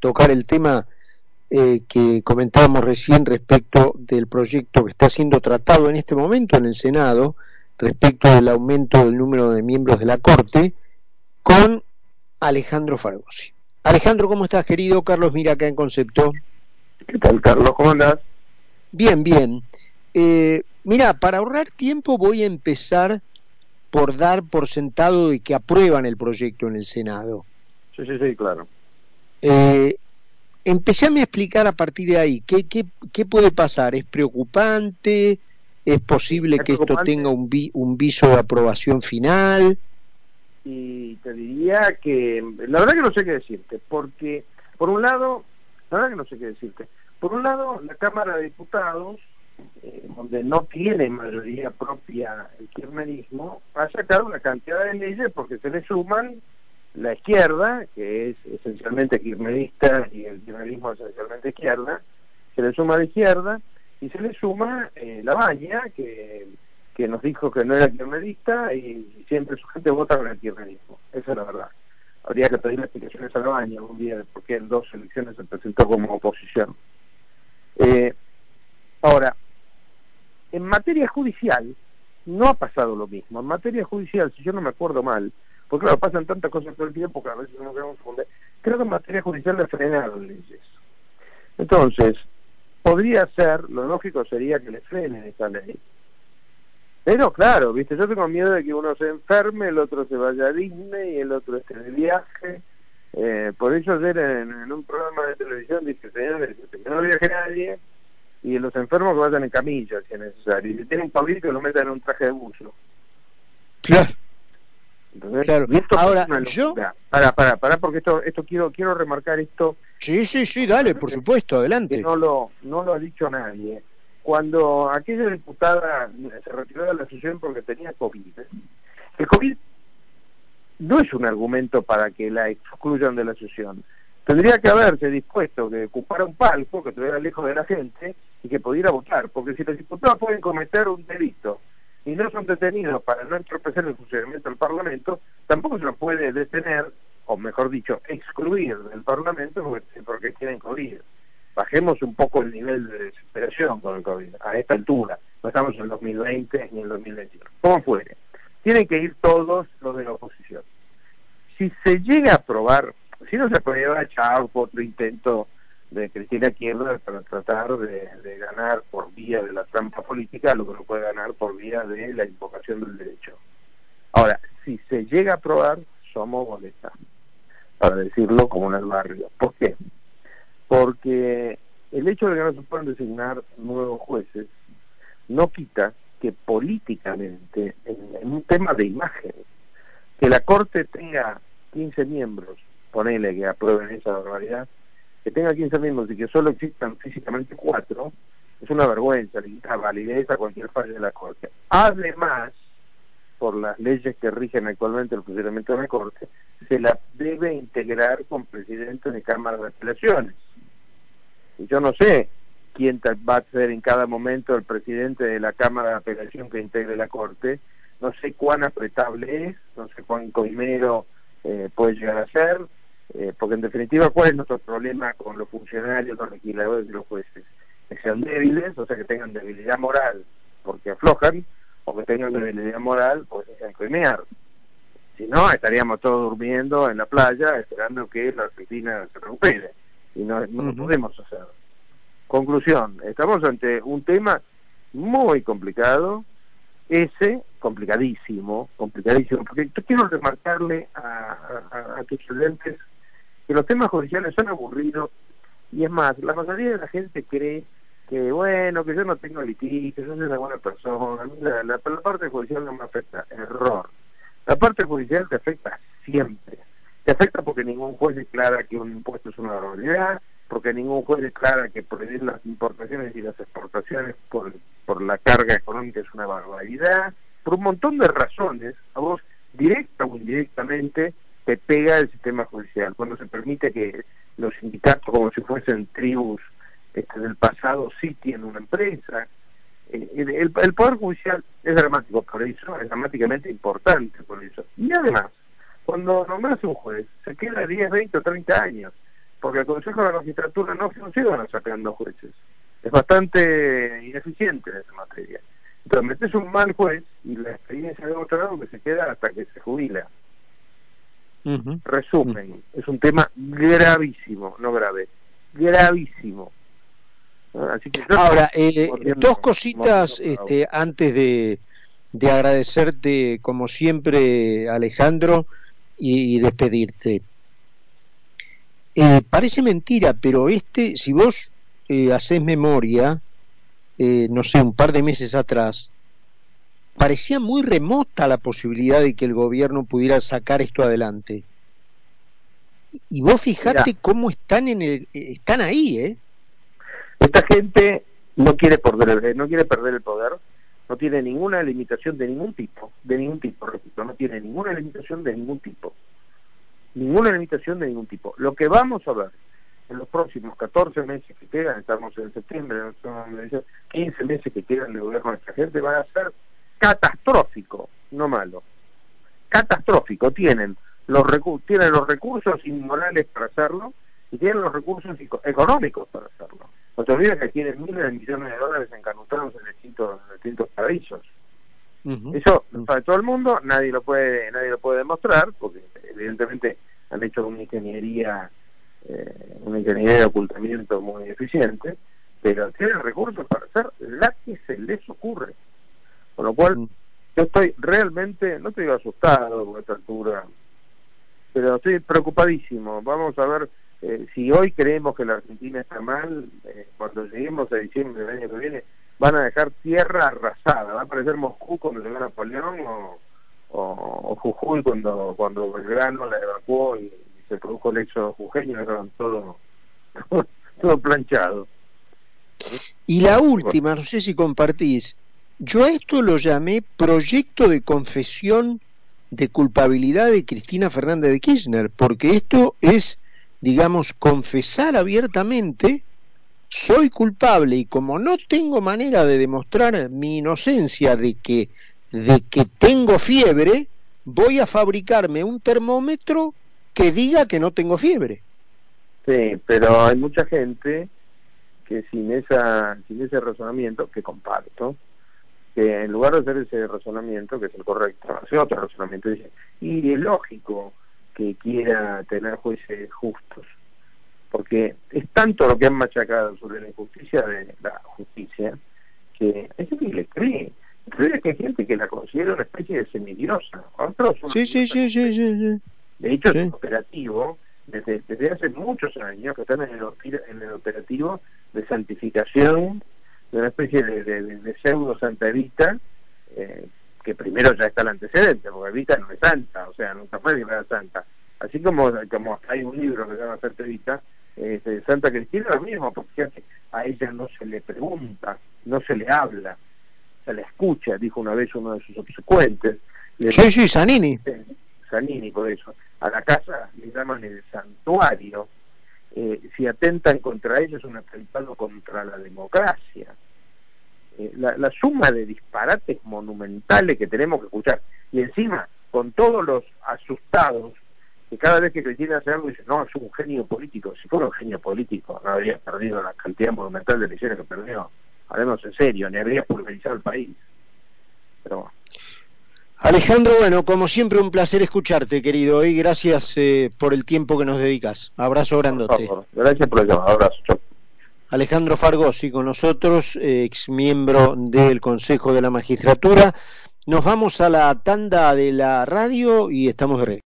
tocar el tema eh, que comentábamos recién respecto del proyecto que está siendo tratado en este momento en el Senado, respecto del aumento del número de miembros de la Corte, con Alejandro Fargosi. Alejandro, ¿cómo estás, querido? Carlos Mira acá en Concepto. ¿Qué tal, Carlos? ¿Cómo andás? Bien, bien. Eh, mira, para ahorrar tiempo voy a empezar por dar por sentado de que aprueban el proyecto en el Senado. Sí, sí, sí, claro. Eh, empecéme a explicar a partir de ahí, ¿qué, qué, qué puede pasar? ¿Es preocupante? ¿Es posible que esto tenga un, un viso de aprobación final? Y te diría que, la verdad que no sé qué decirte, porque por un lado, la verdad que no sé qué decirte, por un lado la Cámara de Diputados eh, donde no tiene mayoría propia el kirchnerismo, ha sacado una cantidad de leyes porque se le suman la izquierda, que es esencialmente kirchnerista y el kirchnerismo esencialmente izquierda, se le suma la izquierda y se le suma eh, la Baña, que, que nos dijo que no era kirchnerista y siempre su gente vota con el kirchnerismo. Esa es la verdad. Habría que pedir explicaciones a la Baña algún día de por qué en dos elecciones se presentó como oposición. Eh, ahora, en materia judicial no ha pasado lo mismo. En materia judicial, si yo no me acuerdo mal, porque claro, pasan tantas cosas todo el tiempo que a veces no queremos confundir, creo que en materia judicial le frenaron leyes. Entonces, podría ser, lo lógico sería que le frenen esa ley. Pero claro, viste, yo tengo miedo de que uno se enferme, el otro se vaya a Disney, el otro esté de viaje. Eh, por eso ayer en, un programa de televisión dice, señores, que no viaje nadie, y los enfermos que vayan en camilla si es necesario. Y si tienen COVID que lo metan en un traje de buzo. Claro. Claro. Ahora, yo... Para, para, para, porque esto, esto quiero, quiero remarcar esto. Sí, sí, sí, dale, por supuesto, adelante. no lo, no lo ha dicho nadie. Cuando aquella diputada se retiró de la sesión porque tenía COVID, el COVID no es un argumento para que la excluyan de la sesión. Tendría que haberse dispuesto que ocupara un palco, que estuviera lejos de la gente, y que pudiera votar, porque si los diputados pueden cometer un delito y no son detenidos para no entorpecer el funcionamiento del Parlamento, tampoco se los puede detener, o mejor dicho, excluir del Parlamento porque, tienen COVID. Bajemos un poco el nivel de desesperación con el COVID a esta altura. No estamos en el 2020 ni en el 2021. Como fuere. Tienen que ir todos los de la oposición. Si se llega a aprobar, si no se aprueba, chao, otro intento de Cristina Kirchner para tratar de, ganar por vía de la trampa política lo que no puede ganar por vía de la invocación del derecho. Ahora, si se llega a aprobar, somos boletas, para decirlo como en el barrio. ¿Por qué? Porque el hecho de que no se puedan designar nuevos jueces no quita que políticamente, en, un tema de imagen, que la Corte tenga 15 miembros, ponele que aprueben esa normalidad, que tenga 15 miembros y que solo existan físicamente cuatro, es una vergüenza, le quita validez a cualquier falla de la Corte. Además, por las leyes que rigen actualmente el funcionamiento de la Corte, se la debe integrar con presidente de Cámara de Apelaciones. Y yo no sé quién va a ser en cada momento el presidente de la Cámara de Apelación que integre la Corte, no sé cuán apretable es, no sé cuán coimero eh, puede llegar a ser, eh, porque en definitiva, ¿cuál es nuestro problema con los funcionarios, los legisladores y los jueces? Que sean débiles, o sea, que tengan debilidad moral porque aflojan, o que tengan debilidad moral porque se coimear. Si no, estaríamos todos durmiendo en la playa esperando que la Argentina se recupere. Y no, no lo podemos hacer. Conclusión, estamos ante un tema muy complicado, ese complicadísimo, complicadísimo, porque quiero remarcarle a, a, a tus que los temas judiciales son aburridos y es más, la mayoría de la gente cree que bueno, que yo no tengo litigio, yo soy una buena persona, la, la, parte judicial no me afecta, error. La parte judicial te afecta siempre. Te afecta porque ningún juez declara que un impuesto es una barbaridad, porque ningún juez declara que prohibir las importaciones y las exportaciones por, por la carga económica es una barbaridad, por un montón de razones, a vos directa o indirectamente se pega el sistema judicial, cuando se permite que los sindicatos, como si fuesen tribus este, del pasado, sí tienen una empresa. Eh, el, Poder Judicial es dramático por eso, es dramáticamente importante por eso. Y además, cuando nombras un juez, se queda 10, 20 o 30 años. porque el Consejo de la Magistratura no funciona sacando jueces. Es bastante ineficiente en esa materia. Entonces metes un mal juez y la experiencia de otro lado que se queda hasta que se jubila. Resumen, es un tema gravísimo, no grave, gravísimo. Así que Ahora, eh, dos cositas este, antes de, de agradecerte, como siempre, Alejandro, y, despedirte. Eh, parece mentira, pero este, si vos eh, haces memoria, eh, no sé, un par de meses atrás, parecía muy remota la posibilidad de que el gobierno pudiera sacar esto adelante. Y vos fijate cómo están en el, están ahí, ¿eh? Esta gente no quiere perder, no quiere perder el poder, no tiene ninguna limitación de ningún tipo, de ningún tipo, repito, no tiene ninguna limitación de ningún tipo, ninguna limitación de ningún tipo. Lo que vamos a ver en los próximos 14 meses que quedan, estamos en septiembre, 15 meses que quedan de gobierno de esta gente, va a ser catastrófico, no malo. Catastrófico, tienen los, tienen los recursos inmorales para hacerlo y tienen los recursos económicos para hacerlo. No te olvides que tienen miles de millones de dólares encanutados en distintos, distintos paraísos. Eso para todo el mundo, nadie lo puede nadie lo puede demostrar, porque evidentemente han hecho una ingeniería eh, una ingeniería de ocultamiento muy eficiente, pero tienen recursos para hacer la que se les ocurre. Con lo cual, yo estoy realmente, no estoy asustado con esta altura, pero estoy preocupadísimo. Vamos a ver eh, si hoy creemos que la Argentina está mal, eh, cuando lleguemos a diciembre del año que viene, van a dejar tierra arrasada, va a aparecer Moscú cuando llegó Napoleón o, o, Jujuy cuando, cuando Belgrano la evacuó y, se produjo el hecho jujeño, eran todo, todo planchado. Y la última, no sé si compartís, yo a esto lo llamé proyecto de confesión de culpabilidad de Cristina Fernández de Kirchner, porque esto es digamos, confesar abiertamente, soy culpable y como no tengo manera de demostrar mi inocencia de que, de que tengo fiebre, voy a fabricarme un termómetro que diga que no tengo fiebre. Sí, pero hay mucha gente que sin esa sin ese razonamiento que comparto que en lugar de hacer ese razonamiento que es el correcto hace otro razonamiento dice y es lógico que quiera tener jueces justos. Porque es tanto lo que han machacado sobre la injusticia de la justicia que hay gente que le cree. Cree que hay gente que la considera una especie de semidiosa. Sí, sí, sí, sí, sí, De hecho, es operativo desde, desde hace muchos años que están en el, en el operativo de santificación de una especie de, de, pseudo Santa Evita eh, que primero ya está el antecedente, porque Evita no es santa, o sea, nunca fue era santa. Así como, como hay un libro que se llama Santa Evita, Santa Cristina lo mismo, porque a ella no se le pregunta, no se le habla, se le escucha, dijo una vez uno de sus subsecuentes. sí, sí, Sanini. Sanini, por eso. A la casa le llaman el santuario. Eh, si atentan contra ella es un atentado contra la democracia. Eh, la, suma de disparates monumentales que tenemos que escuchar. Y encima, con todos los asustados, que cada vez que Cristina hace algo dice, no, es un genio político. Si fuera un genio político, no habría perdido la cantidad monumental de elecciones que perdió. Hablemos en serio, ni habría pulverizado el país. Pero Alejandro, bueno, como siempre un placer escucharte, querido, y gracias eh, por el tiempo que nos dedicas. Abrazo grandote. Gracias por el llamado, abrazo. Alejandro Fargosi con nosotros, ex miembro del Consejo de la Magistratura. Nos vamos a la tanda de la radio y estamos de regreso.